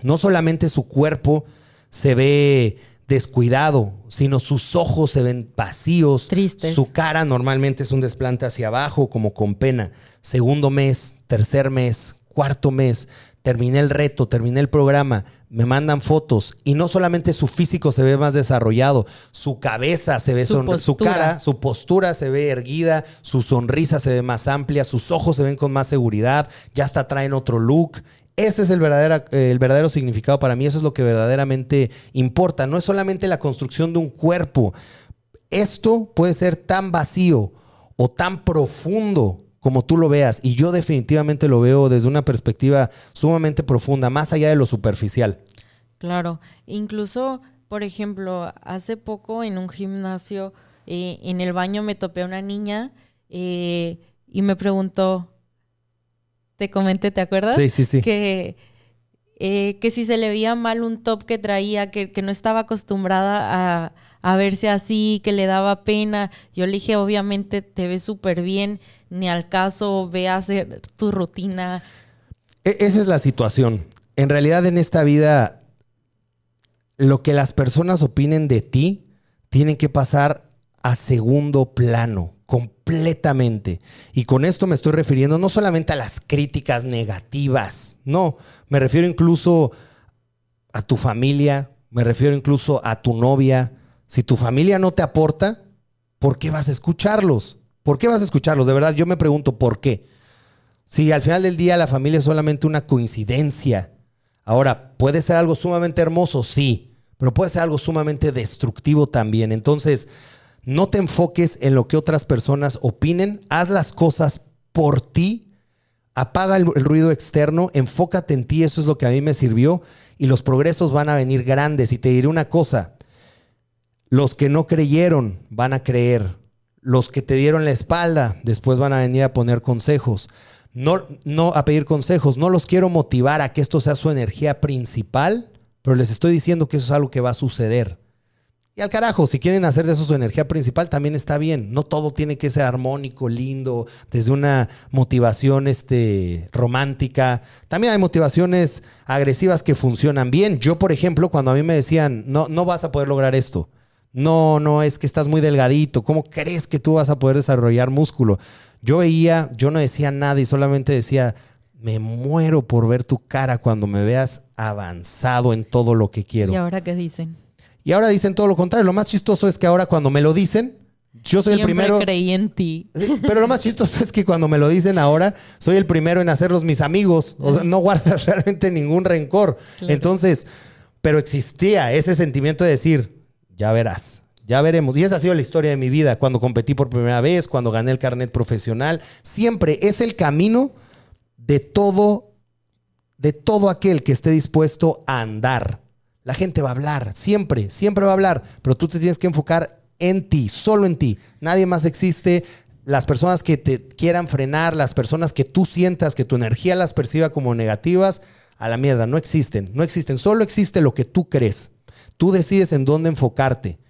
no solamente su cuerpo se ve descuidado, sino sus ojos se ven vacíos. Tristes. Su cara normalmente es un desplante hacia abajo, como con pena. Segundo mes, tercer mes, cuarto mes, terminé el reto, terminé el programa, me mandan fotos y no solamente su físico se ve más desarrollado, su cabeza se ve, su, su cara, su postura se ve erguida, su sonrisa se ve más amplia, sus ojos se ven con más seguridad, ya hasta traen otro look ese es el verdadero, el verdadero significado para mí, eso es lo que verdaderamente importa. No es solamente la construcción de un cuerpo. Esto puede ser tan vacío o tan profundo como tú lo veas. Y yo definitivamente lo veo desde una perspectiva sumamente profunda, más allá de lo superficial. Claro, incluso, por ejemplo, hace poco en un gimnasio, eh, en el baño me topé a una niña eh, y me preguntó, te comenté, ¿te acuerdas? Sí, sí, sí. Que, eh, que si se le veía mal un top que traía, que, no estaba acostumbrada a, verse así, que le daba pena. Yo le dije, obviamente te ves súper bien, ni al caso, ve hacer tu rutina. E, esa es la situación. En realidad en esta vida, lo que las personas opinen de ti, tienen que pasar a segundo plano completamente. Y con esto me estoy refiriendo no solamente a las críticas negativas, no, me refiero incluso a tu familia, me refiero incluso a tu novia. Si tu familia no te aporta, ¿por qué vas a escucharlos? ¿Por qué vas a escucharlos? De verdad, yo me pregunto por qué. Si al final del día la familia es solamente una coincidencia. Ahora, ¿puede ser algo sumamente hermoso? Sí, pero puede ser algo sumamente destructivo también. Entonces, no te enfoques en lo que otras personas opinen, haz las cosas por ti, apaga el, ruido externo, enfócate en ti, eso es lo que a mí me sirvió y los progresos van a venir grandes. Y te diré una cosa, los que no creyeron van a creer, los que te dieron la espalda después van a venir a poner consejos. No, no a pedir consejos, no los quiero motivar a que esto sea su energía principal, pero les estoy diciendo que eso es algo que va a suceder. Y al carajo, si quieren hacer de eso su energía principal, también está bien. No todo tiene que ser armónico, lindo, desde una motivación este, romántica. También hay motivaciones agresivas que funcionan bien. Yo, por ejemplo, cuando a mí me decían, no, no vas a poder lograr esto. No, no, es que estás muy delgadito. ¿Cómo crees que tú vas a poder desarrollar músculo? Yo veía, yo no decía nada y solamente decía, me muero por ver tu cara cuando me veas avanzado en todo lo que quiero. ¿Y ahora qué dicen? Y ahora dicen todo lo contrario. Lo más chistoso es que ahora cuando me lo dicen, yo soy Siempre el primero. creí en ti. Pero lo más chistoso es que cuando me lo dicen ahora, soy el primero en hacerlos mis amigos. O sea, no guardas realmente ningún rencor. Claro. Entonces, pero existía ese sentimiento de decir, ya verás, ya veremos. Y esa ha sido la historia de mi vida. Cuando competí por primera vez, cuando gané el carnet profesional, siempre es el camino de todo, de todo aquel que esté dispuesto a andar. La gente va a hablar, siempre, siempre va a hablar, pero tú te tienes que enfocar en ti, solo en ti. Nadie más existe. Las personas que te quieran frenar, las personas que tú sientas que tu energía las perciba como negativas, a la mierda, no existen, no existen. Solo existe lo que tú crees. Tú decides en dónde enfocarte.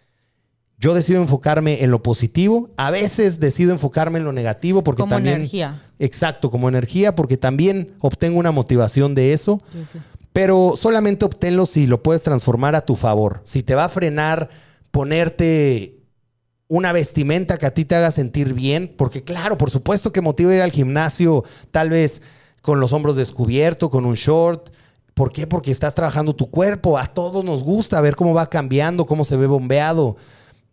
Yo decido enfocarme en lo positivo, a veces decido enfocarme en lo negativo porque Como también energía. Exacto, como energía porque también obtengo una motivación de eso. Pero solamente obténlo si lo puedes transformar a tu favor. Si te va a frenar ponerte una vestimenta que a ti te haga sentir bien, porque claro, por supuesto que motiva ir al gimnasio tal vez con los hombros descubiertos, con un short. ¿Por qué? Porque estás trabajando tu cuerpo. A todos nos gusta ver cómo va cambiando, cómo se ve bombeado.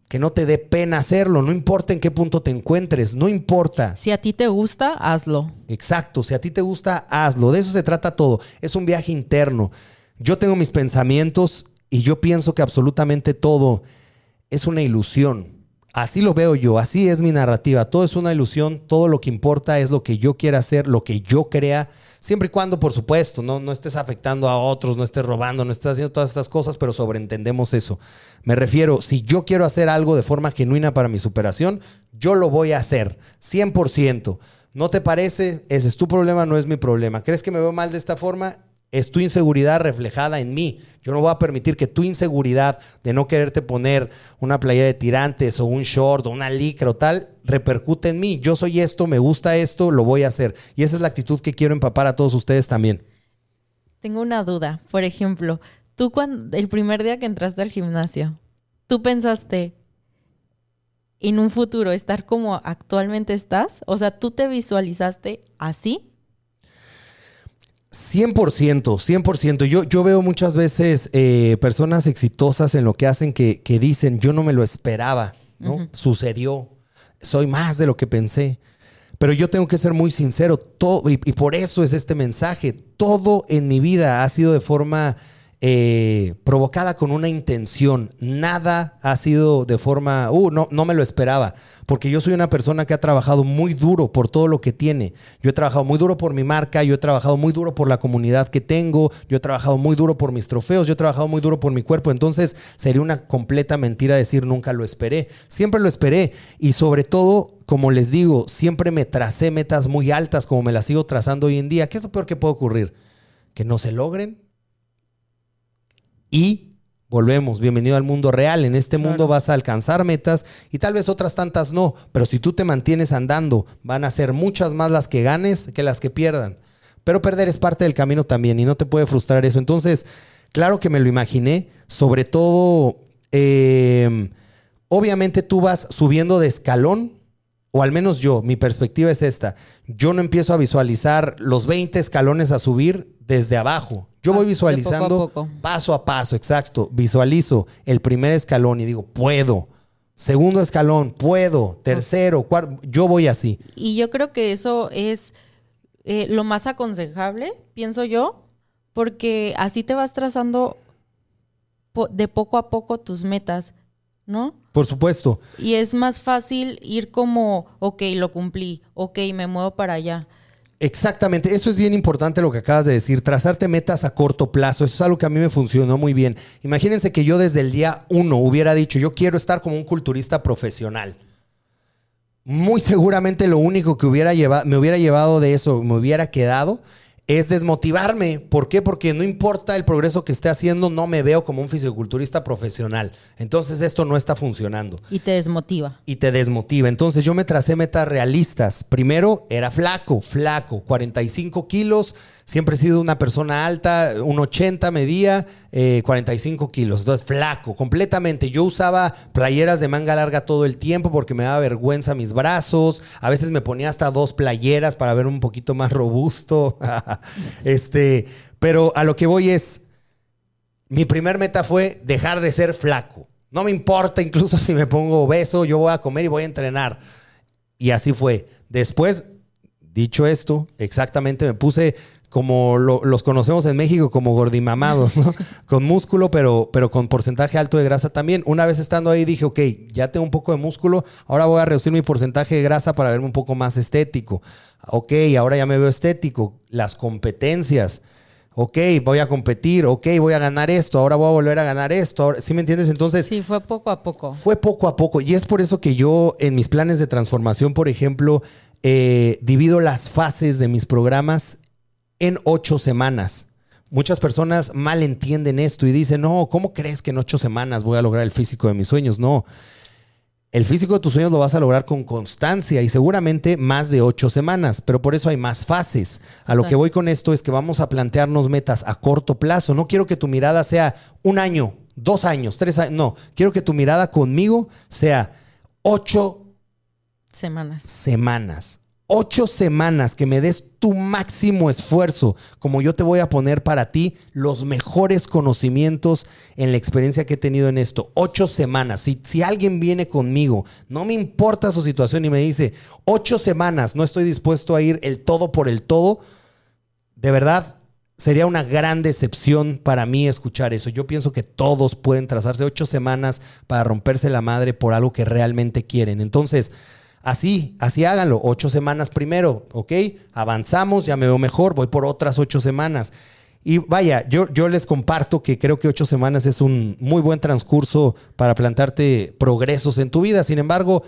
Que no te dé pena hacerlo, no importa en qué punto te encuentres, no importa. Si a ti te gusta, hazlo. Exacto, si a ti te gusta, hazlo. De eso se trata todo. Es un viaje interno. Yo tengo mis pensamientos y yo pienso que absolutamente todo es una ilusión. Así lo veo yo, así es mi narrativa. Todo es una ilusión, todo lo que importa es lo que yo quiera hacer, lo que yo crea, siempre y cuando, por supuesto, no, no estés afectando a otros, no estés robando, no estés haciendo todas estas cosas, pero sobreentendemos eso. Me refiero, si yo quiero hacer algo de forma genuina para mi superación, yo lo voy a hacer, 100%. ¿No te parece? Ese es tu problema, no es mi problema. ¿Crees que me veo mal de esta forma? Es tu inseguridad reflejada en mí. Yo no voy a permitir que tu inseguridad de no quererte poner una playa de tirantes o un short o una licra o tal repercute en mí. Yo soy esto, me gusta esto, lo voy a hacer. Y esa es la actitud que quiero empapar a todos ustedes también. Tengo una duda. Por ejemplo, tú cuando el primer día que entraste al gimnasio, ¿tú pensaste en un futuro estar como actualmente estás? O sea, ¿tú te visualizaste así? 100%, 100%. Yo, yo veo muchas veces eh, personas exitosas en lo que hacen que, que dicen, yo no me lo esperaba, ¿no? Sucedió, soy más de lo que pensé. Pero yo tengo que ser muy sincero, todo, y, y por eso es este mensaje. Todo en mi vida ha sido de forma eh, provocada con una intención. Nada ha sido de forma, uh, no, no me lo esperaba. Porque yo soy una persona que ha trabajado muy duro por todo lo que tiene. Yo he trabajado muy duro por mi marca, yo he trabajado muy duro por la comunidad que tengo, yo he trabajado muy duro por mis trofeos, yo he trabajado muy duro por mi cuerpo. Entonces sería una completa mentira decir nunca lo esperé. Siempre lo esperé. Y sobre todo, como les digo, siempre me tracé metas muy altas como me las sigo trazando hoy en día. ¿Qué es lo peor que puede ocurrir? Que no se logren, y volvemos, bienvenido al mundo real. En este mundo vas a alcanzar metas y tal vez otras tantas no, pero si tú te mantienes andando, van a ser muchas más las que ganes que las que pierdan. Pero perder es parte del camino también y no te puede frustrar eso. Entonces, claro que me lo imaginé, sobre todo, eh, obviamente tú vas subiendo de escalón. O al menos yo, mi perspectiva es esta. Yo no empiezo a visualizar los 20 escalones a subir desde abajo. Yo voy Ah, de poco a visualizando poco. paso a paso, exacto. Visualizo el primer escalón y digo, puedo. Segundo escalón, puedo. Tercero, cuarto, yo voy así. Y yo creo que eso es eh, lo más aconsejable, pienso yo, porque así te vas trazando de poco a poco tus metas, ¿no? Por supuesto. Y es más fácil ir como, ok, lo cumplí, ok, me muevo para allá. Exactamente, eso es bien importante lo que acabas de decir, trazarte metas a corto plazo, eso es algo que a mí me funcionó muy bien. Imagínense que yo desde el día uno hubiera dicho, yo quiero estar como un culturista profesional. Muy seguramente lo único que hubiera me hubiera llevado de eso, me hubiera quedado, es desmotivarme. ¿Por qué? Porque no importa el progreso que esté haciendo, no me veo como un fisiculturista profesional. Entonces esto no está funcionando. Y te desmotiva. Y te desmotiva. Entonces yo me tracé metas realistas. Primero era flaco, flaco, 45 kilos. Siempre he sido una persona alta, un 80 medía, 45 eh, kilos. Entonces flaco, completamente. Yo usaba playeras de manga larga todo el tiempo porque me daba vergüenza mis brazos. A veces me ponía hasta dos playeras para ver un poquito más robusto. este, pero a lo que voy es, mi primer meta fue dejar de ser flaco. No me importa incluso si me pongo obeso, yo voy a comer y voy a entrenar. Y así fue. Después, dicho esto, exactamente me puse como los conocemos en México como gordimamados, ¿no? con músculo, pero, pero con porcentaje alto de grasa también. Una vez estando ahí dije, ok, ya tengo un poco de músculo, ahora voy a reducir mi porcentaje de grasa para verme un poco más estético. Ok, ahora ya me veo estético. Las competencias. Ok, voy a competir, ok, voy a ganar esto, ahora voy a volver a ganar esto. ¿Sí me entiendes? Entonces... Sí, fue poco a poco. Fue poco a poco. Y es por eso que yo en mis planes de transformación, por ejemplo, eh, divido las fases de mis programas en ocho semanas. Muchas personas mal entienden esto y dicen, no, ¿cómo crees que en ocho semanas voy a lograr el físico de mis sueños? No. El físico de tus sueños lo vas a lograr con constancia y seguramente más de ocho semanas, pero por eso hay más fases. A lo que voy con esto es que vamos a plantearnos metas a corto plazo. No quiero que tu mirada sea un año, dos años, tres años. No, quiero que tu mirada conmigo sea ocho semanas. Semanas ocho semanas que me des tu máximo esfuerzo, como yo te voy a poner para ti los mejores conocimientos en la experiencia que he tenido en esto. Ocho semanas. Si, si alguien viene conmigo, no me importa su situación y me dice, ocho semanas, no estoy dispuesto a ir el todo por el todo, de verdad. Sería una gran decepción para mí escuchar eso. Yo pienso que todos pueden trazarse ocho semanas para romperse la madre por algo que realmente quieren. Entonces, Así, así háganlo. Ocho semanas primero, ¿ok? Avanzamos, ya me veo mejor, voy por otras ocho semanas. Y vaya, yo, yo les comparto que creo que ocho semanas es un muy buen transcurso para plantarte progresos en tu vida. Sin embargo,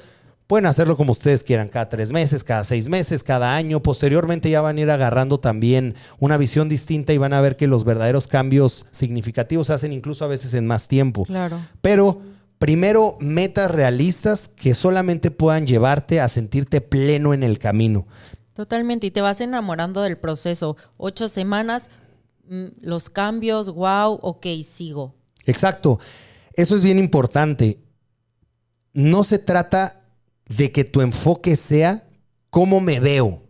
pueden hacerlo como ustedes quieran, cada tres meses, cada seis meses, cada año. Posteriormente ya van a ir agarrando también una visión distinta y van a ver que los verdaderos cambios significativos se hacen incluso a veces en más tiempo. Claro. Pero Primero, metas realistas que solamente puedan llevarte a sentirte pleno en el camino. Totalmente, y te vas enamorando del proceso. Ocho semanas, mm, los cambios, wow, ok, sigo. Exacto, eso es bien importante. No se trata de que tu enfoque sea cómo me veo.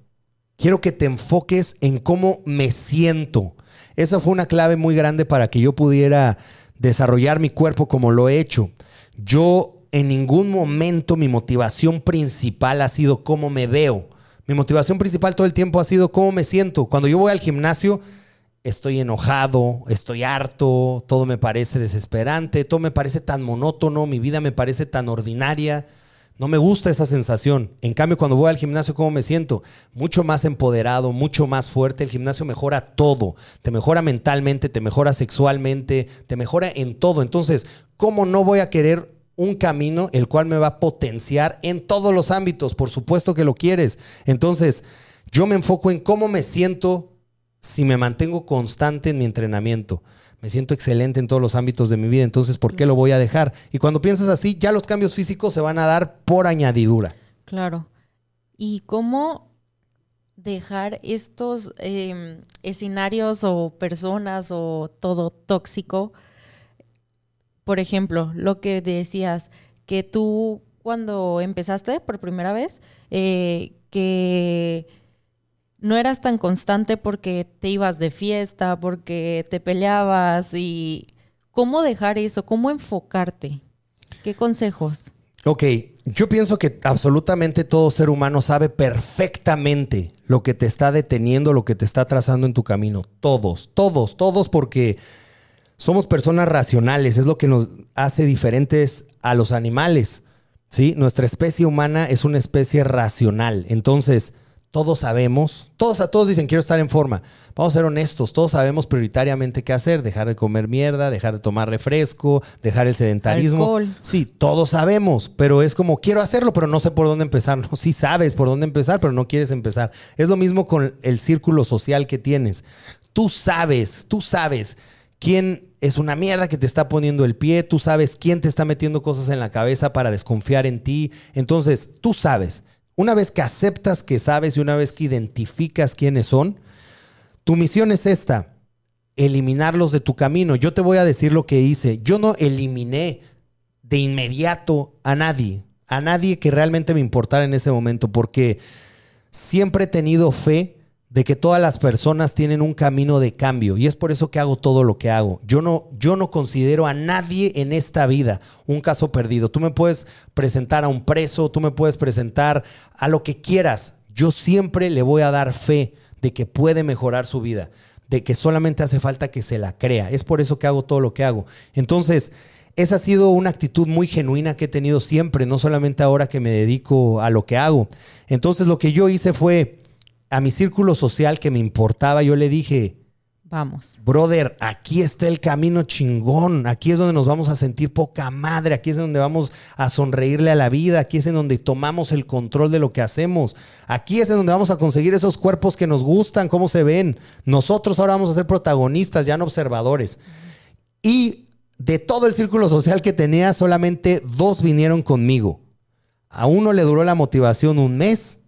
Quiero que te enfoques en cómo me siento. Esa fue una clave muy grande para que yo pudiera desarrollar mi cuerpo como lo he hecho. Yo en ningún momento mi motivación principal ha sido cómo me veo. Mi motivación principal todo el tiempo ha sido cómo me siento. Cuando yo voy al gimnasio, estoy enojado, estoy harto, todo me parece desesperante, todo me parece tan monótono, mi vida me parece tan ordinaria. No me gusta esa sensación. En cambio, cuando voy al gimnasio, ¿cómo me siento? Mucho más empoderado, mucho más fuerte. El gimnasio mejora todo. Te mejora mentalmente, te mejora sexualmente, te mejora en todo. Entonces, ¿cómo no voy a querer un camino el cual me va a potenciar en todos los ámbitos? Por supuesto que lo quieres. Entonces, yo me enfoco en cómo me siento si me mantengo constante en mi entrenamiento me siento excelente en todos los ámbitos de mi vida, entonces ¿por qué lo voy a dejar? Y cuando piensas así, ya los cambios físicos se van a dar por añadidura. Claro. ¿Y cómo dejar estos em, escenarios o personas o todo tóxico? Por ejemplo, lo que decías, que tú cuando empezaste por primera vez, eh, que no eras tan constante porque te ibas de fiesta, porque te peleabas y cómo dejar eso, cómo enfocarte. ¿Qué consejos? Ok, yo pienso que absolutamente todo ser humano sabe perfectamente lo que te está deteniendo, lo que te está trazando en tu camino. Todos, todos, todos porque somos personas racionales, es lo que nos hace diferentes a los animales. ¿sí? Nuestra especie humana es una especie racional. Entonces, todos sabemos, todos a todos dicen quiero estar en forma. Vamos a ser honestos, todos sabemos prioritariamente qué hacer, dejar de comer mierda, dejar de tomar refresco, dejar el sedentarismo. Alcohol. Sí, todos sabemos, pero es como quiero hacerlo, pero no sé por dónde empezar. No, sí sabes por dónde empezar, pero no quieres empezar. Es lo mismo con el círculo social que tienes. Tú sabes, tú sabes quién es una mierda que te está poniendo el pie, tú sabes quién te está metiendo cosas en la cabeza para desconfiar en ti. Entonces, tú sabes. Una vez que aceptas que sabes y una vez que identificas quiénes son, tu misión es esta, eliminarlos de tu camino. Yo te voy a decir lo que hice. Yo no eliminé de inmediato a nadie, a nadie que realmente me importara en ese momento, porque siempre he tenido fe de que todas las personas tienen un camino de cambio y es por eso que hago todo lo que hago. Yo no, yo no considero a nadie en esta vida un caso perdido. Tú me puedes presentar a un preso, tú me puedes presentar a lo que quieras. Yo siempre le voy a dar fe de que puede mejorar su vida, de que solamente hace falta que se la crea. Es por eso que hago todo lo que hago. Entonces, esa ha sido una actitud muy genuina que he tenido siempre, no solamente ahora que me dedico a lo que hago. Entonces, lo que yo hice fue a mi círculo social que me importaba, yo le dije, Vamos. brother, aquí está el camino chingón, aquí es donde nos vamos a sentir poca madre, aquí es donde vamos a sonreírle a la vida, aquí es en donde tomamos el control de lo que hacemos, aquí es en donde vamos a conseguir esos cuerpos que nos gustan, cómo se ven. Nosotros ahora vamos a ser protagonistas, ya no observadores. Y de todo el círculo social que tenía, solamente dos vinieron conmigo. A uno le duró la motivación un mes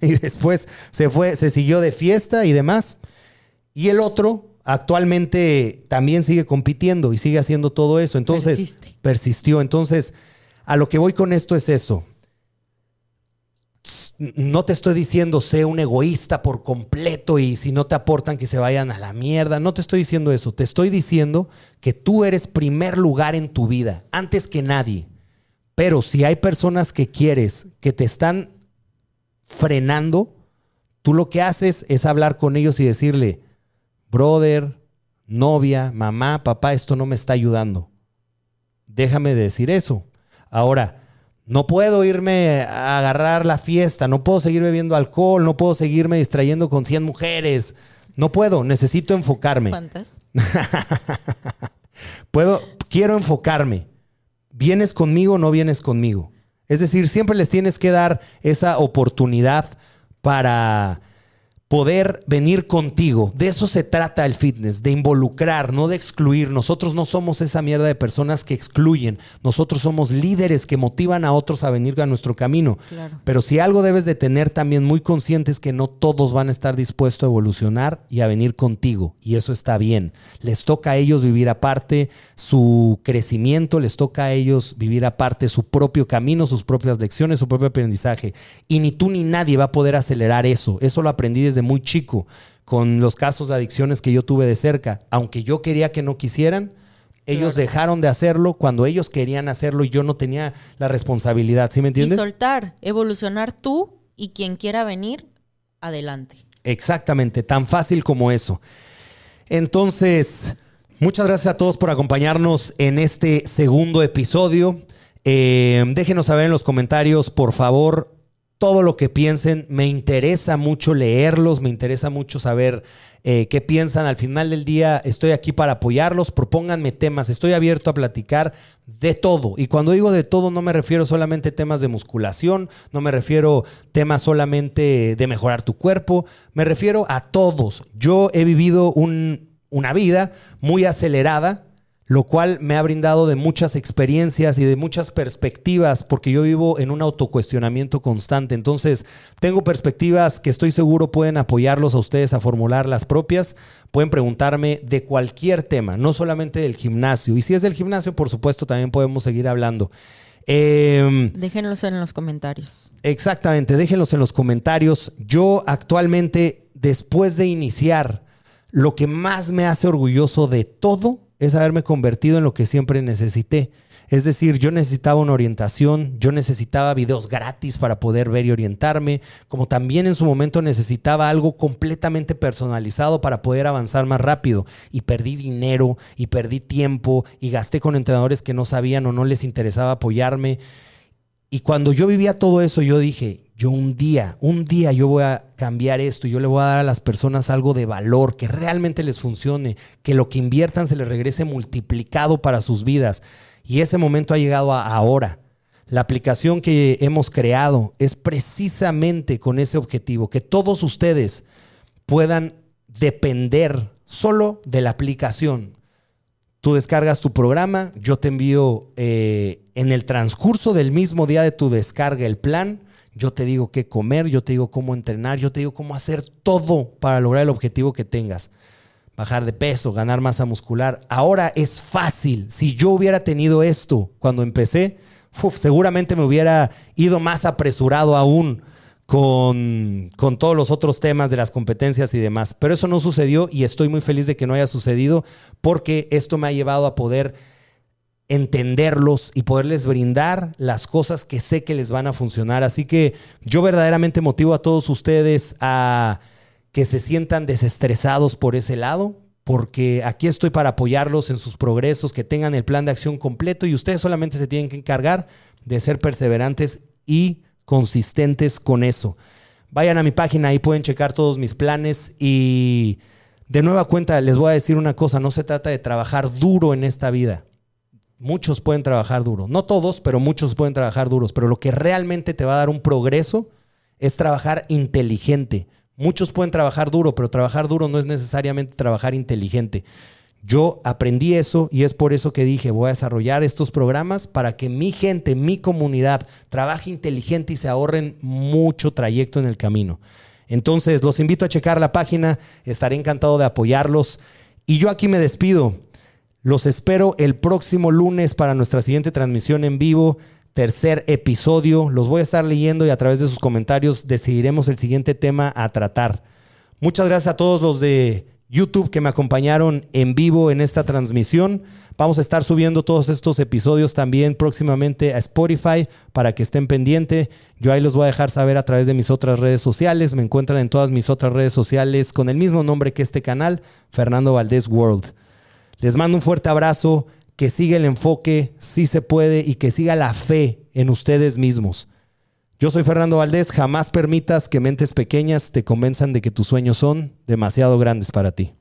y después se fue, se siguió de fiesta y demás. Y el otro actualmente también sigue compitiendo y sigue haciendo todo eso. Entonces, Persiste. persistió. Entonces, a lo que voy con esto es eso. No te estoy diciendo sé un egoísta por completo y si no te aportan que se vayan a la mierda. No te estoy diciendo eso. Te estoy diciendo que tú eres primer lugar en tu vida, antes que nadie. Pero si hay personas que quieres, que te están frenando, tú lo que haces es hablar con ellos y decirle, brother, novia, mamá, papá, esto no me está ayudando. Déjame decir eso. Ahora, no puedo irme a agarrar la fiesta, no puedo seguir bebiendo alcohol, no puedo seguirme distrayendo con 100 mujeres. No puedo, necesito enfocarme. ¿Cuántas? Puedo, quiero enfocarme. ¿Vienes conmigo o no vienes conmigo? Es decir, siempre les tienes que dar esa oportunidad para poder venir contigo. De eso se trata el fitness, de involucrar, no de excluir. Nosotros no somos esa mierda de personas que excluyen. Nosotros somos líderes que motivan a otros a venir a nuestro camino. Claro. Pero si algo debes de tener también muy consciente es que no todos van a estar dispuestos a evolucionar y a venir contigo. Y eso está bien. Les toca a ellos vivir aparte su crecimiento, les toca a ellos vivir aparte su propio camino, sus propias lecciones, su propio aprendizaje. Y ni tú ni nadie va a poder acelerar eso. Eso lo aprendí desde muy chico con los casos de adicciones que yo tuve de cerca. Aunque yo quería que no quisieran, ellos Claro. dejaron de hacerlo cuando ellos querían hacerlo y yo no tenía la responsabilidad. ¿Sí me Y entiendes? soltar, evolucionar tú y quien quiera venir, adelante. Exactamente, tan fácil como eso. Entonces, muchas gracias a todos por acompañarnos en este segundo episodio. Eh, déjenos saber en los comentarios, por favor, todo lo que piensen. Me interesa mucho leerlos, me interesa mucho saber eh, qué piensan. Al final del día estoy aquí para apoyarlos. Propónganme temas. Estoy abierto a platicar de todo. Y cuando digo de todo, no me refiero solamente a temas de musculación, no me refiero a temas solamente de mejorar tu cuerpo. Me refiero a todos. Yo he vivido un- una vida muy acelerada lo cual me ha brindado de muchas experiencias y de muchas perspectivas, porque yo vivo en un autocuestionamiento constante. Entonces, tengo perspectivas que estoy seguro pueden apoyarlos a ustedes a formular las propias. Pueden preguntarme de cualquier tema, no solamente del gimnasio. Y si es del gimnasio, por supuesto, también podemos seguir hablando. Em, Déjenlos en los comentarios. Exactamente, déjenlos en los comentarios. Yo actualmente, después de iniciar, lo que más me hace orgulloso de todo es haberme convertido en lo que siempre necesité. Es decir, yo necesitaba una orientación, yo necesitaba videos gratis para poder ver y orientarme, como también en su momento necesitaba algo completamente personalizado para poder avanzar más rápido. Y perdí dinero, y perdí tiempo, y gasté con entrenadores que no sabían o no les interesaba apoyarme. Y cuando yo vivía todo eso, yo dije, yo un día, un día yo voy a cambiar esto, yo le voy a dar a las personas algo de valor, que realmente les funcione, que lo que inviertan se les regrese multiplicado para sus vidas. Y ese momento ha llegado a ahora. La aplicación que hemos creado es precisamente con ese objetivo, que todos ustedes puedan depender solo de la aplicación. Tú descargas tu programa, yo te envío eh, en el transcurso del mismo día de tu descarga el plan yo te digo qué comer, yo te digo cómo entrenar, yo te digo cómo hacer todo para lograr el objetivo que tengas. Bajar de peso, ganar masa muscular. Ahora es fácil. Si yo hubiera tenido esto cuando empecé, seguramente me hubiera ido más apresurado aún con, con, todos los otros temas de las competencias y demás. Pero eso no sucedió y estoy muy feliz de que no haya sucedido porque esto me ha llevado a poder entenderlos y poderles brindar las cosas que sé que les van a funcionar. Así que yo verdaderamente motivo a todos ustedes a que se sientan desestresados por ese lado, porque aquí estoy para apoyarlos en sus progresos, que tengan el plan de acción completo y ustedes solamente se tienen que encargar de ser perseverantes y consistentes con eso. Vayan a mi página, ahí pueden checar todos mis planes y de nueva cuenta les voy a decir una cosa, no se trata de trabajar duro en esta vida Muchos pueden trabajar duro. No todos, pero muchos pueden trabajar duros. Pero lo que realmente te va a dar un progreso es trabajar inteligente. Muchos pueden trabajar duro, pero trabajar duro no es necesariamente trabajar inteligente. Yo aprendí eso y es por eso que dije, voy a desarrollar estos programas para que mi gente, mi comunidad, trabaje inteligente y se ahorren mucho trayecto en el camino. Entonces, los invito a checar la página, estaré encantado de apoyarlos. Y yo aquí me despido. Los espero el próximo lunes para nuestra siguiente transmisión en vivo, tercer episodio. Los voy a estar leyendo y a través de sus comentarios decidiremos el siguiente tema a tratar. Muchas gracias a todos los de YouTube que me acompañaron en vivo en esta transmisión. Vamos a estar subiendo todos estos episodios también próximamente a Spotify para que estén pendientes. Yo ahí los voy a dejar saber a través de mis otras redes sociales. Me encuentran en todas mis otras redes sociales con el mismo nombre que este canal, Fernando Valdés World. Les mando un fuerte abrazo, que siga el enfoque, si se puede, y que siga la fe en ustedes mismos. Yo soy Fernando Valdés, jamás permitas que mentes pequeñas te convenzan de que tus sueños son demasiado grandes para ti.